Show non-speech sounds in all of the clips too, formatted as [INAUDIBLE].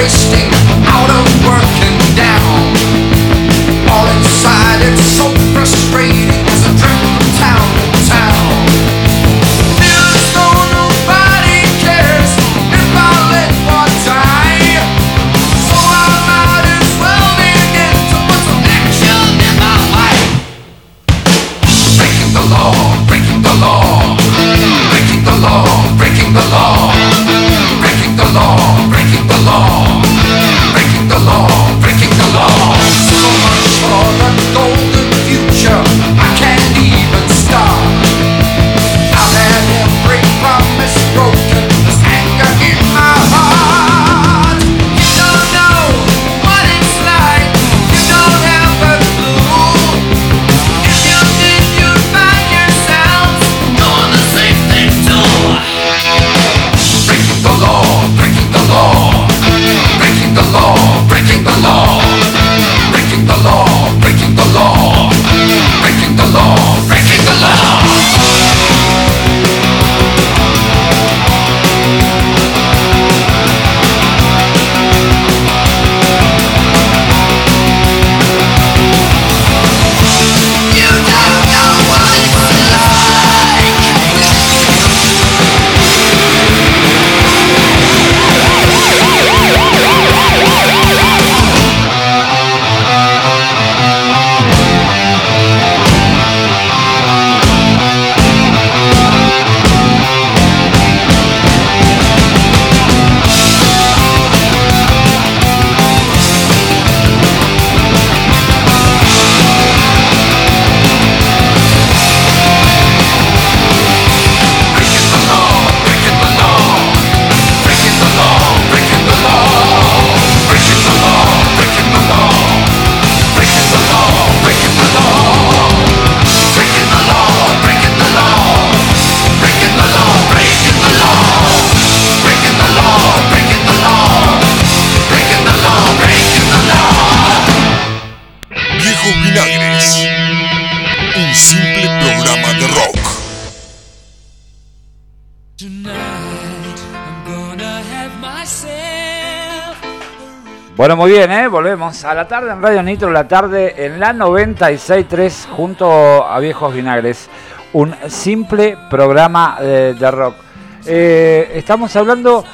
wasting Bueno, muy bien, ¿eh? volvemos a la tarde en Radio Nitro, la tarde en la 96.3 junto a Viejos Vinagres. Un simple programa eh, de rock. Eh, estamos hablando...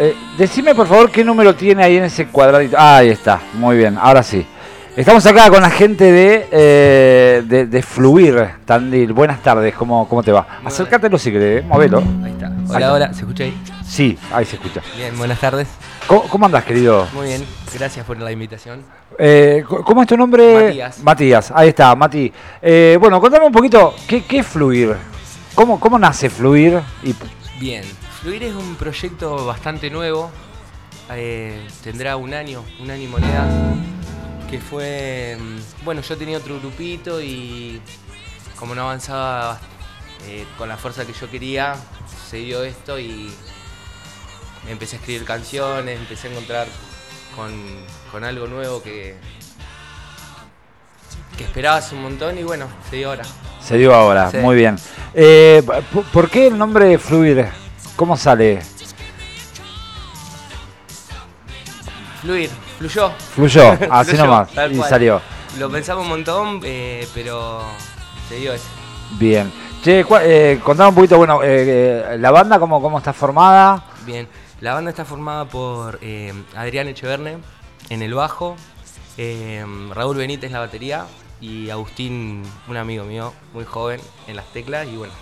Eh, decime por favor qué número tiene ahí en ese cuadradito. Ah, ahí está, muy bien, ahora sí. Estamos acá con la gente de, de, Fluir, Tandil. Buenas tardes, ¿cómo, cómo te va? Acércatelo si querés, movelo. Ahí está. Hola, hola, ¿se escucha ahí? Sí, ahí se escucha. Bien, buenas tardes. ¿Cómo, andas, querido? Muy bien, gracias por la invitación. Eh, ¿Cómo es tu nombre? Matías. Matías, ahí está, Mati. Eh, bueno, contame un poquito, ¿qué, es Fluir? ¿Cómo, ¿Cómo nace Fluir? Y... Bien, Fluir es un proyecto bastante nuevo. Eh, tendrá un año, un año y moneda. Que fue. Mm, bueno, yo tenía otro grupito y como no avanzaba con la fuerza que yo quería, se dio esto y empecé a escribir canciones, empecé a encontrar con, algo nuevo que, que esperabas un montón y bueno, se dio ahora. Se dio ahora, muy bien. Eh, ¿Por qué el nombre de Fluir? ¿Cómo sale? Fluir, fluyó. Fluyó, [LAUGHS] así nomás, y salió. Lo pensamos un montón, eh, pero se dio eso. Bien. Che, eh, contame un poquito, bueno, eh, la banda, cómo, ¿cómo está formada? Bien. La banda está formada por eh, Adrián Echeverne en el bajo, eh, Raúl Benítez en la batería y Agustín, un amigo mío, muy joven, en las teclas y bueno,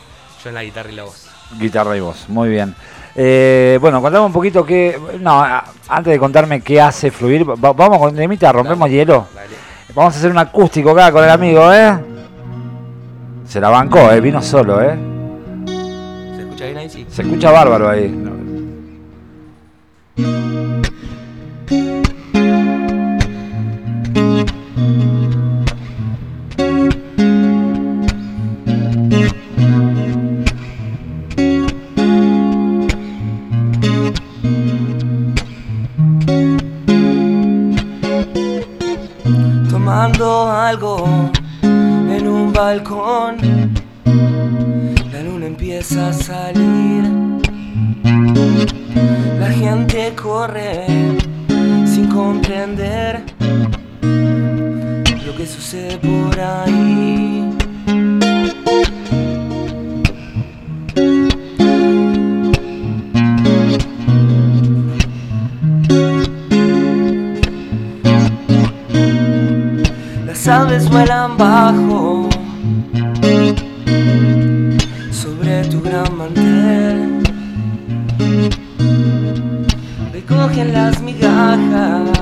yo en la guitarra y la voz. Guitarra y voz, muy bien. Eh, bueno, contame un poquito qué. No, antes de contarme qué hace fluir, vamos con Demita, rompemos hielo. Vamos a hacer un acústico acá con el amigo, ¿eh? Se la bancó, ¿eh? Vino solo, ¿eh? ¿Se escucha bien ahí? Sí. Se escucha bárbaro ahí. Tomando tu gran mantel. Recogen las migajas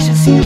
should see you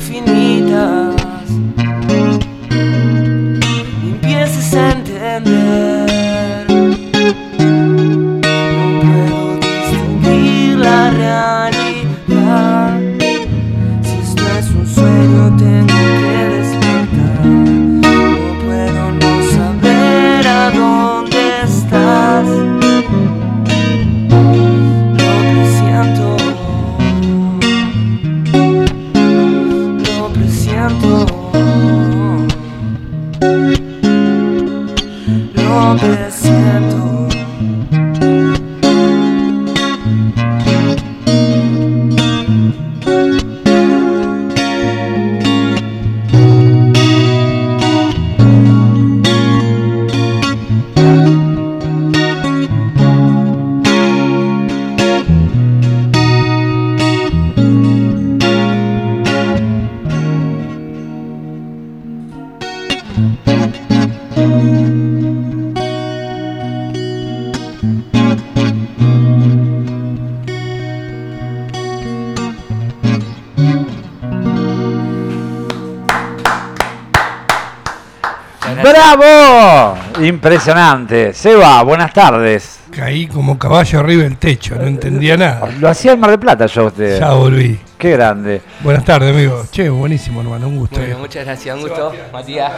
¡Bravo! Impresionante. Seba, buenas tardes. Caí como caballo arriba del techo, no entendía nada. Lo hacía en Mar del Plata yo usted. Ya volví. Qué grande. Buenas tardes, amigo. Che, buenísimo, hermano, un gusto. Bueno, muchas gracias, un gusto, Matías.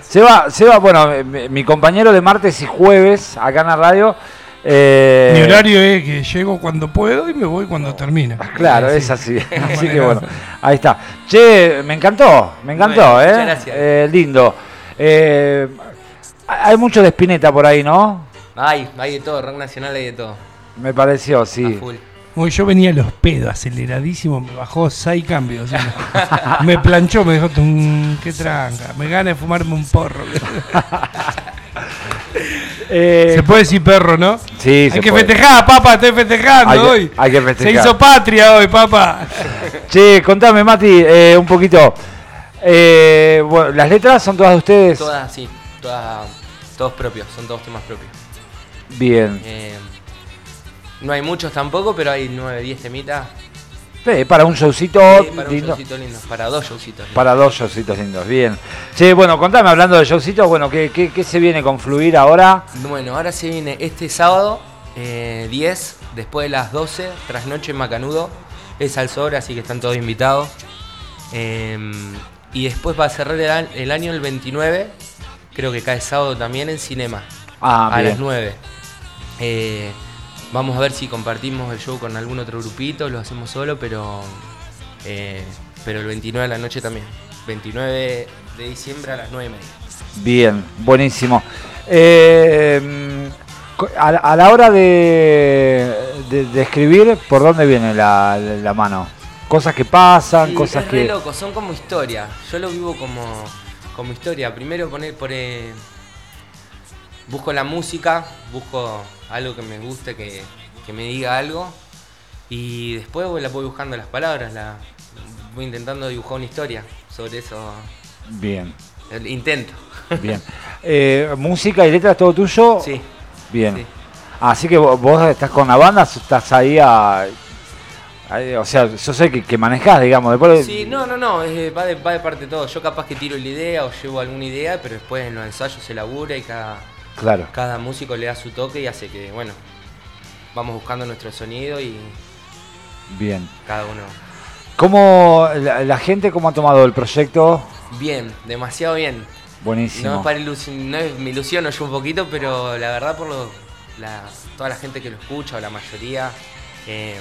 Seba, Seba bueno, mi, mi compañero de martes y jueves acá en la radio. eh, Mi horario es que llego cuando puedo y me voy cuando termina. Claro, Sí. es así. [LAUGHS] Así que bueno, ahí está. Che, me encantó, me encantó, Bueno, ¿eh? muchas gracias. Eh, lindo. Eh, hay mucho de Spinetta por ahí, ¿no? Hay, hay de todo, rock nacional hay de todo. Me pareció, A sí. full. Muy, yo venía a los pedos, aceleradísimo, me bajó seis cambios. [LAUGHS] me planchó, me dijo, "Tum, qué tranca, me gana de fumarme un porro. [LAUGHS] Eh, Se puede decir perro, ¿no? sí, Hay se que puede. festejar, papá, estoy festejando Hay que- hoy. hay que festejar. Se hizo patria hoy, papá. Che, contame, Mati, eh, un poquito. Eh, bueno, las letras son todas de ustedes. Todas, sí, todas, todos propios, son todos temas propios. Bien. Eh, no hay muchos tampoco, pero hay 9, 10 temitas. Eh, para un showcito Sí, para un lindo. showcito lindo, para dos showcitos. lindos. Para dos showcitos lindos, bien. Che, bueno, contame, hablando de showcitos, bueno, ¿qué, qué, qué se viene con Fluir ahora? Bueno, ahora se viene este sábado, eh, 10, después de las 12, trasnoche en Macanudo. Es al sobre, así que están todos invitados. Eh, y después va a cerrar el, el año el 29, creo que cae sábado también en Cinema, Ah, a bien. las 9. Eh, vamos a ver si compartimos el show con algún otro grupito, lo hacemos solo, pero, eh, pero el 29 de la noche también. 29 de diciembre a las 9 y media. Bien, buenísimo. Eh, a, a la hora de, de- de escribir, ¿por dónde viene la, la mano? Cosas que pasan, Sí, cosas es re que... loco, son como historia. Yo lo vivo como, como historia. Primero poner por eh, busco la música, busco algo que me guste, que, que me diga algo. Y después voy, la voy buscando las palabras, la, voy intentando dibujar una historia sobre eso. Bien. El intento. Bien. Eh, ¿Música y letras todo tuyo? Sí. Bien. sí. Así que vos estás con la banda, estás ahí a... o sea, yo sé que, que manejás, digamos. Después, Sí, no, no, no, es- va, de, va de parte de todo. Yo capaz que tiro la idea o llevo alguna idea, pero después en los ensayos se labura y cada, Claro. cada músico le da su toque y hace que, bueno, vamos buscando nuestro sonido y Bien. cada uno. ¿Cómo la, la gente cómo ha tomado el proyecto? Bien, demasiado bien. Buenísimo. No, para ilusi- no es- me ilusiono yo un poquito, pero la verdad por lo, la- toda la gente que lo escucha, o la mayoría, eh,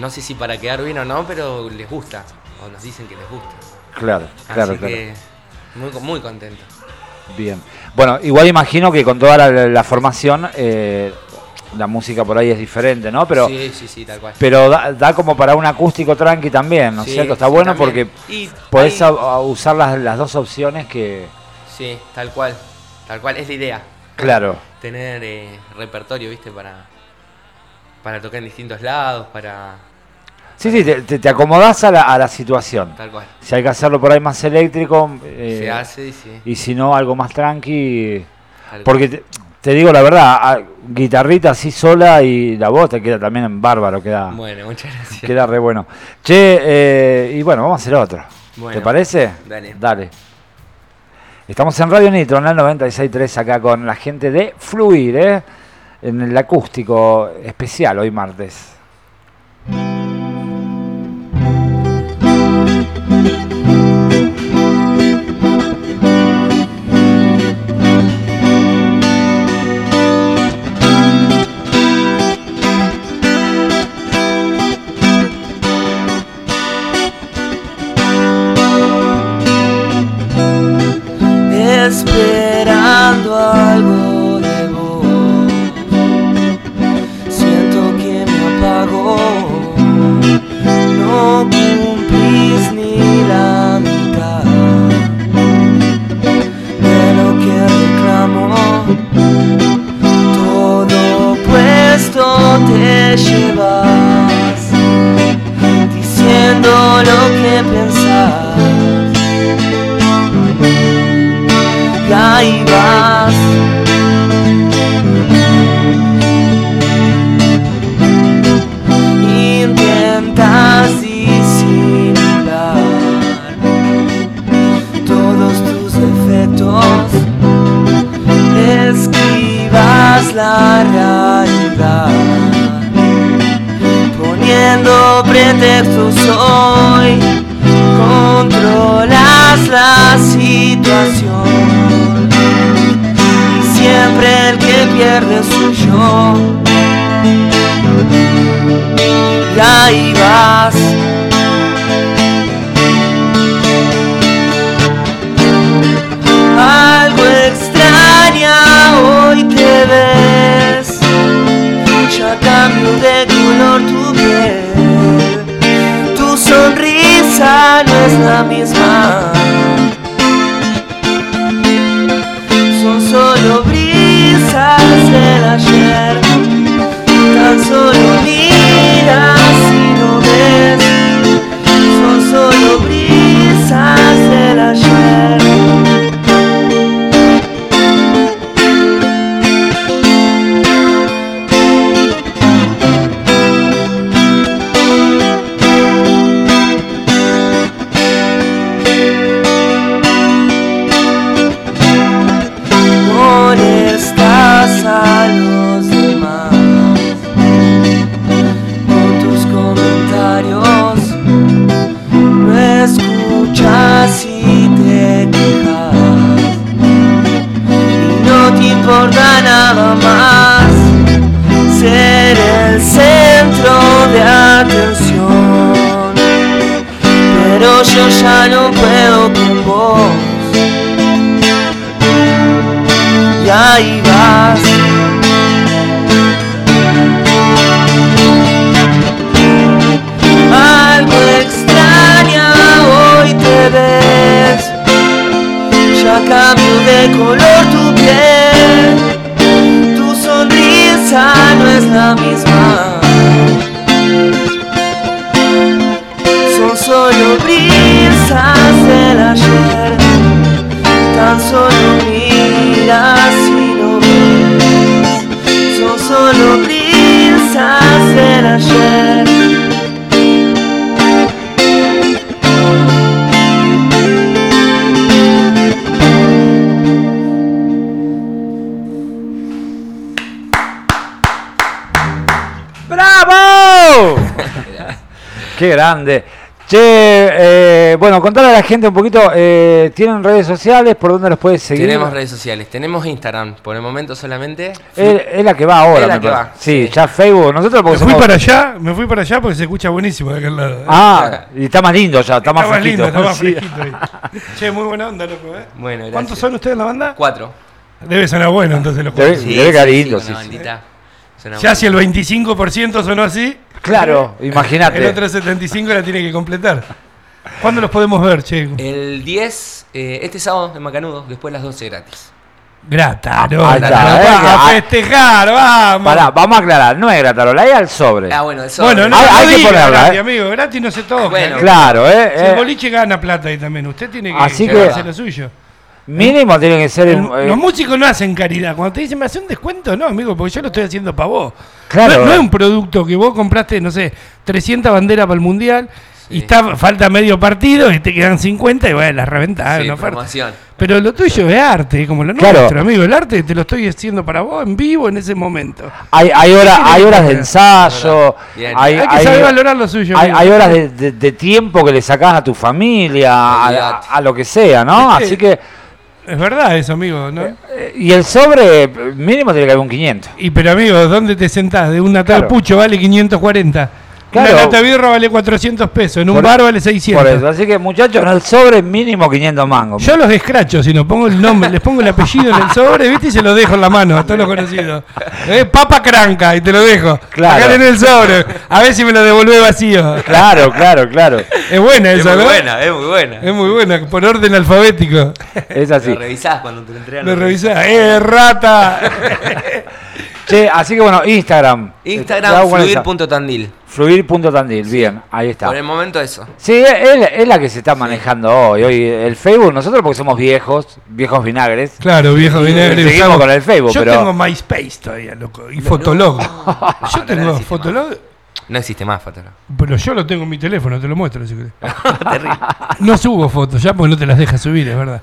no sé si para quedar bien o no, pero les gusta, o nos dicen que les gusta. Claro, claro, Así claro. que muy, muy contento. Bien. Bueno, igual imagino que con toda la, la formación eh, la música por ahí es diferente, ¿no? Pero sí, sí, sí, tal cual. pero da, da como para un acústico tranqui también, ¿no es Sí, cierto? Está sí, bueno también. porque Y podés ahí- usar las, las dos opciones que... Sí, tal cual. Tal cual, es la idea. Claro, Tener eh, repertorio, ¿viste? Para, para tocar en distintos lados, para... sí, sí, te, te- acomodás a la, a la situación. Tal cual. Si hay que hacerlo por ahí más eléctrico eh, Se hace y sí. y si no algo más tranqui... tal Porque te, te digo la verdad, a- guitarrita así sola y la voz te queda también en bárbaro, queda. Bueno, muchas gracias. queda re bueno. Che, eh, y bueno, vamos a hacer otro. ¿Te parece? dale. Dale. Estamos en Radio Nitro, en el 96.3, acá con la gente de Fluir, ¿eh? En el acústico especial hoy martes. Es la Algo extraña hoy te ves, ya cambio de color Qué grande. Che, eh, bueno, contarle a la gente un poquito, eh, ¿tienen redes sociales? ¿Por dónde los puedes seguir? Tenemos redes sociales, tenemos Instagram, por el momento solamente. Es, es la que va ahora, Es la me que parece. va, Sí, sí. ya Facebook. Nosotros porque Me fui somos- para allá, me fui para allá porque se escucha buenísimo de aquel lado. ¿eh? Ah, y está más lindo ya, está, más Está fresquito. lindo, está [LAUGHS] más Sí. fresquito ahí. Che, muy buena onda, loco, ¿eh? Bueno, gracias. ¿Cuántos son ustedes en la banda? Cuatro. Debe sonar bueno entonces los Debe- cuatro. debe lindo, con sí, una sí. Ya si el 25% sonó así, Claro, [LAUGHS] el imagínate. otro 75% la tiene que completar. ¿Cuándo los podemos ver, che? El 10, eh, este sábado en Macanudo, después las 12 gratis. Gratarola. Eh, a ah. festejar, vamos. Pará, vamos a aclarar, no es gratarola, ahí al sobre. Ah, bueno, eso. Bueno, no, Hay- no hay que ponerla, gratis, eh. amigo. Gratis no se toca. Bueno. Claro, ¿eh? Si el eh, boliche gana plata ahí también. Usted tiene que Así que- hacer lo suyo. Mínimo tiene que ser... el- El- eh, los músicos no hacen caridad. Cuando te dicen, ¿me hace un descuento? No, amigo, porque yo lo estoy haciendo para vos. Claro. No, no es un producto que vos compraste, no sé, 300 banderas para el mundial y está, falta medio partido y te quedan 50 y bueno, las reventás. Sí, una. Pero lo tuyo es arte, como lo Claro. nuestro, amigo. El arte te lo estoy haciendo para vos en vivo en ese momento. hay, hay, horas, tiene hay horas de ensayo, Bien. hay, Hay que hay- saber valorar lo suyo. hay, hay horas de, de- de tiempo que le sacás a tu familia, a, lo que sea, ¿no? Sí. Así que... Es verdad eso, amigo, ¿no? eh, Y el sobre, mínimo tiene que haber un 500. Y pero amigo, ¿dónde te sentás? De una tal Claro. pucho vale 540. Claro. Una lata de birra vale 400 pesos. En un Por- bar vale 600. Por eso, así que muchachos, en el sobre mínimo 500 mangos. Yo los escracho, si no pongo el nombre, les pongo el apellido en el [LAUGHS] sobre, ¿viste? Y se lo dejo en la mano a todos los conocidos. Eh, Papa Cranca, y te lo dejo. Claro. Acá en el sobre. A ver si me lo devuelve vacío. Claro, claro, claro. Es buena Es esa, muy ¿no? buena, es muy buena. Es muy buena, por orden alfabético. Es así. Lo revisás cuando te lo entregan. Lo revisás. ¡Eh, rata! [LAUGHS] Che, así que bueno, Instagram. Instagram, esa. fluir.tandil. Fluir.tandil, bien, ahí está. Por el momento eso. Sí, es, es la que se está manejando hoy. Hoy el Facebook, nosotros porque somos viejos, viejos vinagres. Claro, viejo vinagre. Seguimos usamos- con el Facebook, Yo pero- tengo MySpace todavía, loco. Y Fotolog. Yo no tengo Fotolog, No existe más fotógrafo. pero yo lo tengo en mi teléfono, te lo muestro si querés. [LAUGHS] No subo fotos ya porque no te las deja subir, es verdad.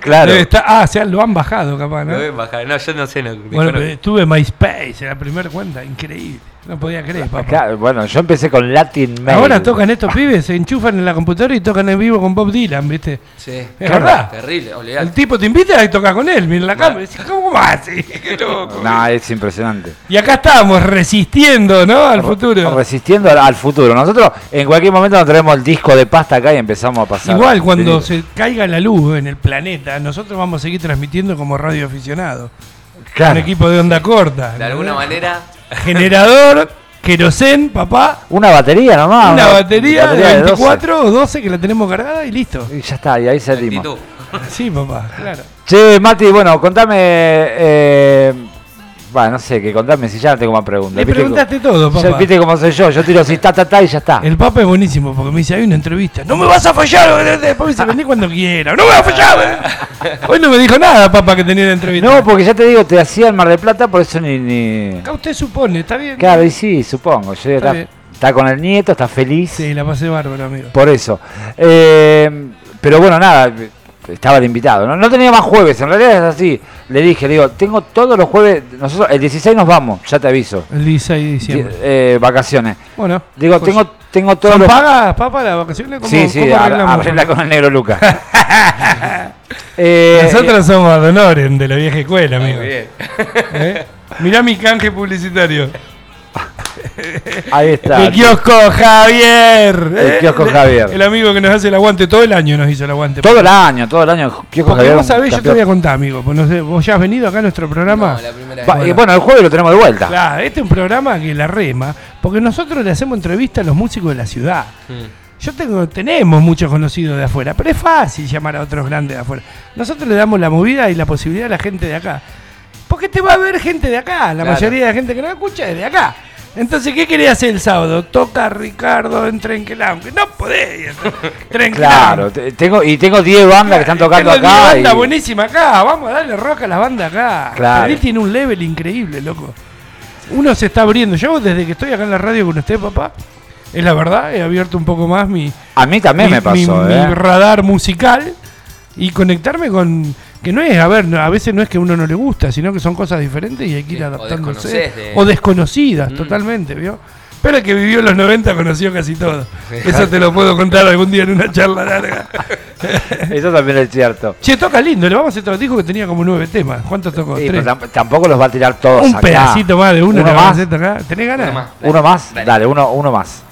Claro. Estar- ah, o sea, lo han bajado capaz, ¿no? Lo ven bajar. No, yo no sé. No, Bueno, pero tuve MySpace en la primera cuenta, increíble. No podía creer, papá. Claro, bueno, yo empecé con Latin Mail. Ahora tocan estos pibes, se enchufan en la computadora y tocan en vivo con Bob Dylan, ¿viste? Sí. Es verdad. Terrible, El olvidate. tipo te invita y toca con él, mira la cámara ¿cómo más? [LAUGHS] Qué loco. No, es impresionante. Y acá estamos resistiendo, ¿no? Al futuro. Resistiendo al, al futuro. Nosotros en cualquier momento nos traemos el disco de pasta acá y empezamos a pasar. Igual cuando se caiga la luz en el planeta, nosotros vamos a seguir transmitiendo como radio aficionado. Claro. Un equipo de onda corta. De alguna manera. Generador, querosén, papá. Una batería nomás. una batería, de de 24 o 12 que la tenemos cargada y listo. 12. Y ya está, y ahí salimos. Sí, papá, claro. Che, Mati, bueno, contame. Eh, bueno, no sé, que contame si ya no tengo más preguntas. Le ¿Viste preguntaste cómo- todo, papá. viste cómo soy yo, yo tiro así, ta, ta, ta y ya está. El Papa es buenísimo porque me dice, hay una entrevista. No me vas a fallar, después me dice, vení cuando quiera. No me vas a fallar. Hoy no me dijo nada, papá, que tenía la entrevista. No, porque ya te digo, te hacía el Mar de Plata, por eso ni. ni... Acá usted supone, ¿está bien? Claro, y sí, supongo. Yo está, bien. está con el nieto, está feliz. Sí, la pasé bárbaro, amigo. Por eso. Eh, pero bueno, nada, estaba de invitado. ¿no? no tenía más jueves, en realidad es así. Le dije, le digo, tengo todos los jueves, nosotros el 16 nos vamos, ya te aviso. El 16 de diciembre. Eh, vacaciones. Bueno. Digo, pues, tengo, tengo todos ¿Son los... pagas, papá, las vacaciones? ¿Cómo, Sí, sí, cómo con el negro Luca. [LAUGHS] Eh, Nosotros somos Adonoren de la vieja escuela, amigo. Muy bien. ¿Eh? Mirá mi canje publicitario. Ahí está. El kiosco Javier. El ¿eh? kiosco Javier. El amigo que nos hace el aguante. Todo el año nos hizo el aguante. Todo el año, todo el año. Kiosco Porque Javier, vos sabés, yo te voy a contar, amigo. pues no sé, vos ya has venido acá a nuestro programa. No, la primera vez. y bueno, el jueves lo tenemos de vuelta. Claro, este es un programa que la rema, porque nosotros le hacemos entrevista a los músicos de la ciudad. Mm. Yo tengo, tenemos muchos conocidos de afuera, pero es fácil llamar a otros grandes de afuera. Nosotros le damos la movida y la posibilidad a la gente de acá. Porque te va a ver gente de acá, la Claro. mayoría de la gente que no escucha es de acá. Entonces, ¿qué quería hacer el sábado? Toca Ricardo en Trenquelán, que no podés. Trenquelán. Claro, te- tengo, y tengo 10 bandas que están tocando Tengo acá. una banda y- buenísima acá, vamos a darle rock a la banda acá. Claro. Él tiene un level increíble, loco. Uno se está abriendo. Yo desde que estoy acá en la radio con usted, papá, es la verdad, he abierto un poco más mi, A mí también mi- me pasó, mi- ¿eh? mi radar musical y conectarme con que no es, a ver, no- a veces no es que a uno no le gusta, sino que son cosas diferentes y hay que ir Sí, adaptándose de- o desconocidas Mm. totalmente, ¿vio? Pero el que vivió en los 90 conoció casi todo. Eso te lo puedo contar algún día en una charla larga. [LAUGHS] Eso también es cierto. Che, toca lindo, le vamos a hacer dijo que tenía como nueve temas. ¿Cuántos tocó? Sí, Tres. pero tampoco los va a tirar todos Un acá. pedacito más de uno, ¿Uno le vamos a más? hacer tocar. ¿Tenés ganas? Uno más. Uno más, Dale. dale, uno, uno más.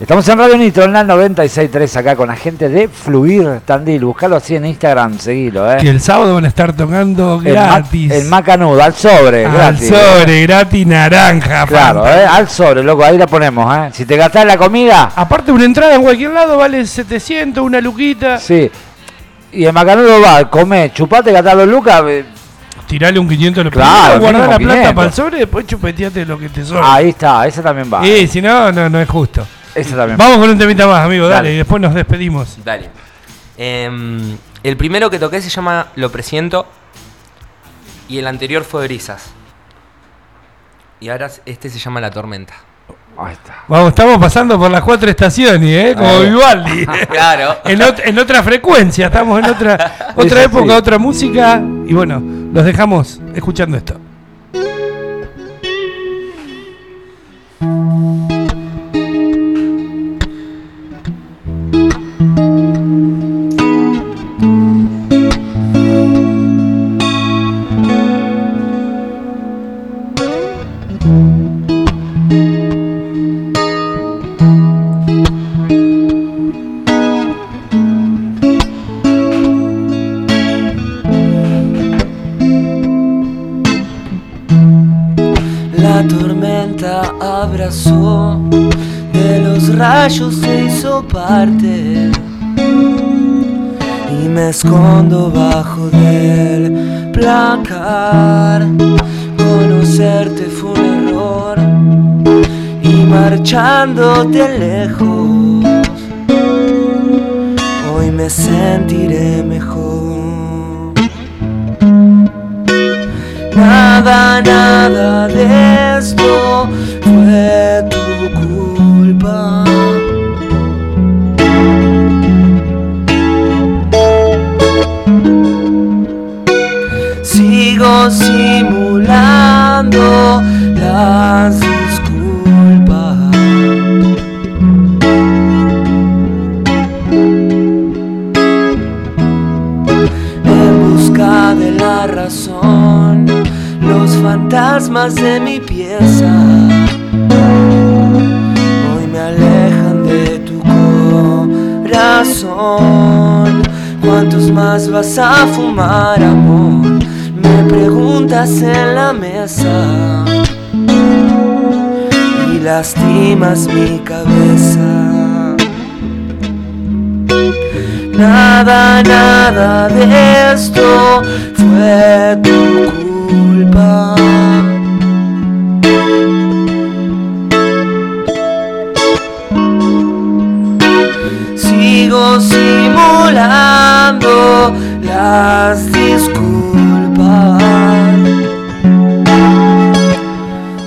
Estamos en Radio Nitro, en la 96.3 acá con la gente de Fluir Tandil. Buscalo así en Instagram, seguilo, eh. Que el sábado van a estar tocando El, ma- gratis. el Macanudo, al sobre, Al gratis. sobre, gratis, naranja. Claro, eh, al sobre, loco, ahí la ponemos, eh. Si te gastás la comida, Aparte, una entrada en cualquier lado vale 700, una luquita. sí. Y el Macanudo va, come, chupate, gastá dos lucas, eh, Tirale un 500 lo Claro, guardar la plata 500. para el sobre y después chupeteate lo que te sobra. ahí está, ese también va. Y si no, no, no es justo. También. Vamos con un temita más, amigo, dale, Dale. y después nos despedimos. Dale. Em, el primero que toqué se llama Lo Presiento. Y el anterior fue Brisas. Y ahora este se llama La Tormenta. Ahí está. Vamos, estamos pasando por las cuatro estaciones, ¿eh? Como. Vivaldi. [LAUGHS] Claro. en, ot- en otra frecuencia, estamos en otra, [LAUGHS] otra época, sí. otra música. Y bueno, los dejamos escuchando esto. De los rayos se hizo parte. Y me escondo bajo del placar. Marchándote lejos, hoy me sentiré mejor. Nada, nada de esto fue tu culpa. Sigo simulando las a fumar, amor? Me preguntas en la mesa y lastimas mi cabeza. Nada, nada de esto fue tu culpa. Sigo simulando las disculpas.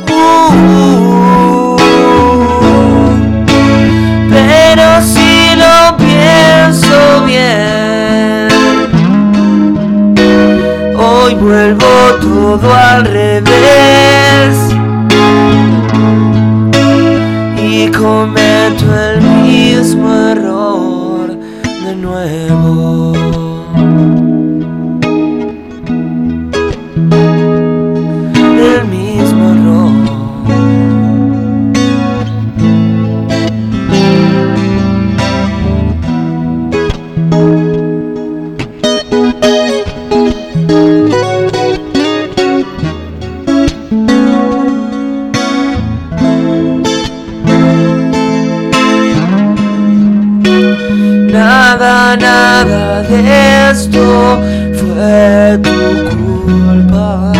Uh, pero si lo pienso bien, hoy vuelvo todo al revés y cometo Nada, de esto fue tu culpa.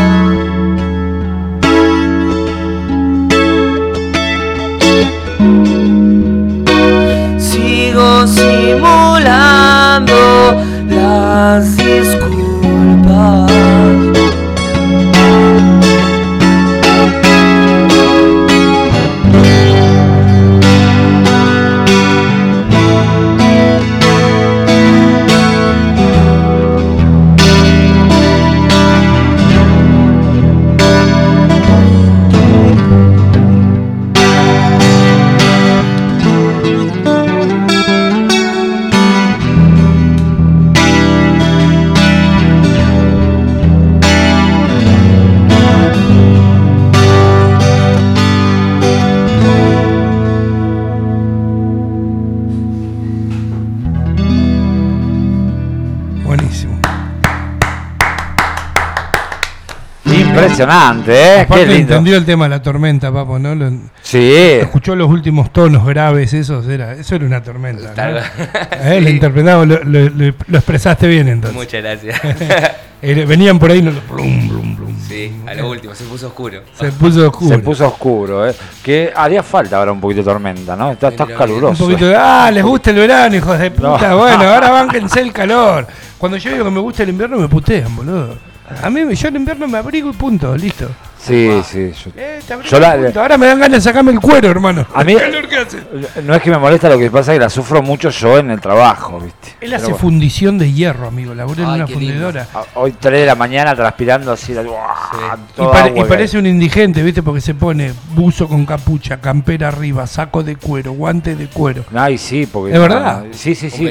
Impresionante, ¿eh? Qué Aparte lindo. entendió el tema de la tormenta, papo, ¿no? Lo- Sí. escuchó los últimos tonos graves, esos era, eso era una tormenta. ¿no? Tal- [LAUGHS] Eh, Lo interpretamos, lo, lo- lo- lo expresaste bien entonces. Muchas gracias. [LAUGHS] Venían por ahí, no, blum, blum, blum. sí, a lo último, se puso oscuro. Se puso oscuro. Se puso oscuro, ¿eh? Que haría falta ahora un poquito de tormenta, ¿no? Está, está Mira, Un caluroso. poquito de, ah, les gusta el verano, hijos de puta. No. Bueno, [LAUGHS] ahora bánquense el calor. Cuando yo digo que me gusta el invierno, me putean, boludo. A mí, yo el invierno me abrigo y punto, listo. Sí, sí. yo- Eh, te Yo la-. Ahora me dan ganas de sacarme el cuero, hermano. A mí- El [LAUGHS] calor que hace. No es que me molesta, lo que pasa es que la sufro mucho yo en el trabajo, ¿viste? Él Pero hace bueno. fundición de hierro, amigo. Laburé en Ay, una qué lindo. fundidora. A- Hoy 3 de la mañana transpirando así, la- ¡buah! Y, Todo pare- agua y que parece un indigente, ¿viste? Porque se pone buzo con capucha, campera arriba, saco de cuero, guante de cuero. Ay, sí, porque. ¿Es verdad? Sí, sí, Un sí.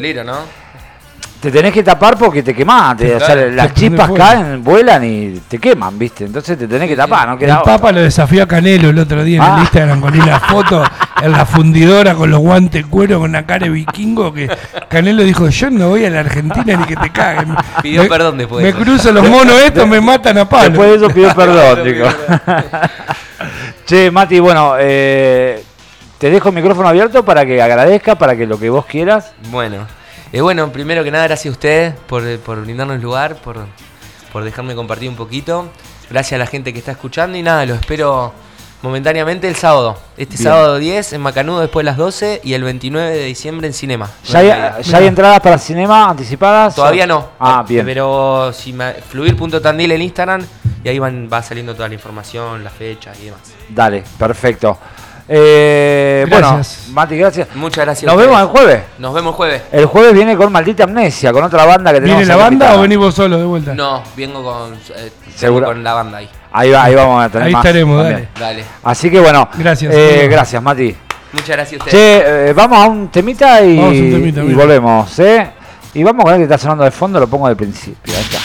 Te tenés que tapar porque te quemás. te- o sea, las chispas fuego. caen, vuelan y te queman, ¿viste? Entonces te tenés que tapar, no El queda otra. Papa lo desafió a Canelo el otro día en Ah. el Instagram con una [LAUGHS] foto en la fundidora con los guantes de cuero con una cara de vikingo que Canelo dijo, yo no voy a la Argentina ni que te caguen. [LAUGHS] Pidió Me- perdón después Me de eso. cruzo los monos estos, me matan a palo. Después de eso pido [LAUGHS] perdón, chicos. che, Mati, bueno, eh, te dejo el micrófono abierto para que agradezca, para que lo que vos quieras. Bueno, eh, bueno, primero que nada, gracias a ustedes por, eh, por brindarnos lugar, por, por dejarme compartir un poquito. Gracias a la gente que está escuchando y nada, lo espero momentáneamente el sábado. Este Bien. sábado 10 en Macanudo después de las 12 y el 29 de diciembre en Cinema. ¿Ya hay, ya hay entradas para cinema anticipadas? Todavía no. Ah, Eh, bien. Pero si me- fluir.tandil en Instagram y ahí van, va saliendo toda la información, las fechas y demás. Dale, perfecto. Eh, bueno. Mati, gracias. Muchas gracias. Nos vemos el jueves. Nos vemos jueves. El jueves viene con Maldita Amnesia, con otra banda que tenemos. ¿Viene la banda invitada. o venís vos solo de vuelta? No, vengo con, eh, Seguro. con la banda ahí. Ahí, va, ahí vamos a tener Ahí más estaremos, también. Dale. Así que bueno, Gracias, eh, gracias Mati. Muchas gracias a ustedes. Che, eh, vamos a un temita y, un temita, y volvemos, ¿eh? Y vamos con el que está sonando de fondo, lo pongo de principio. Ahí está.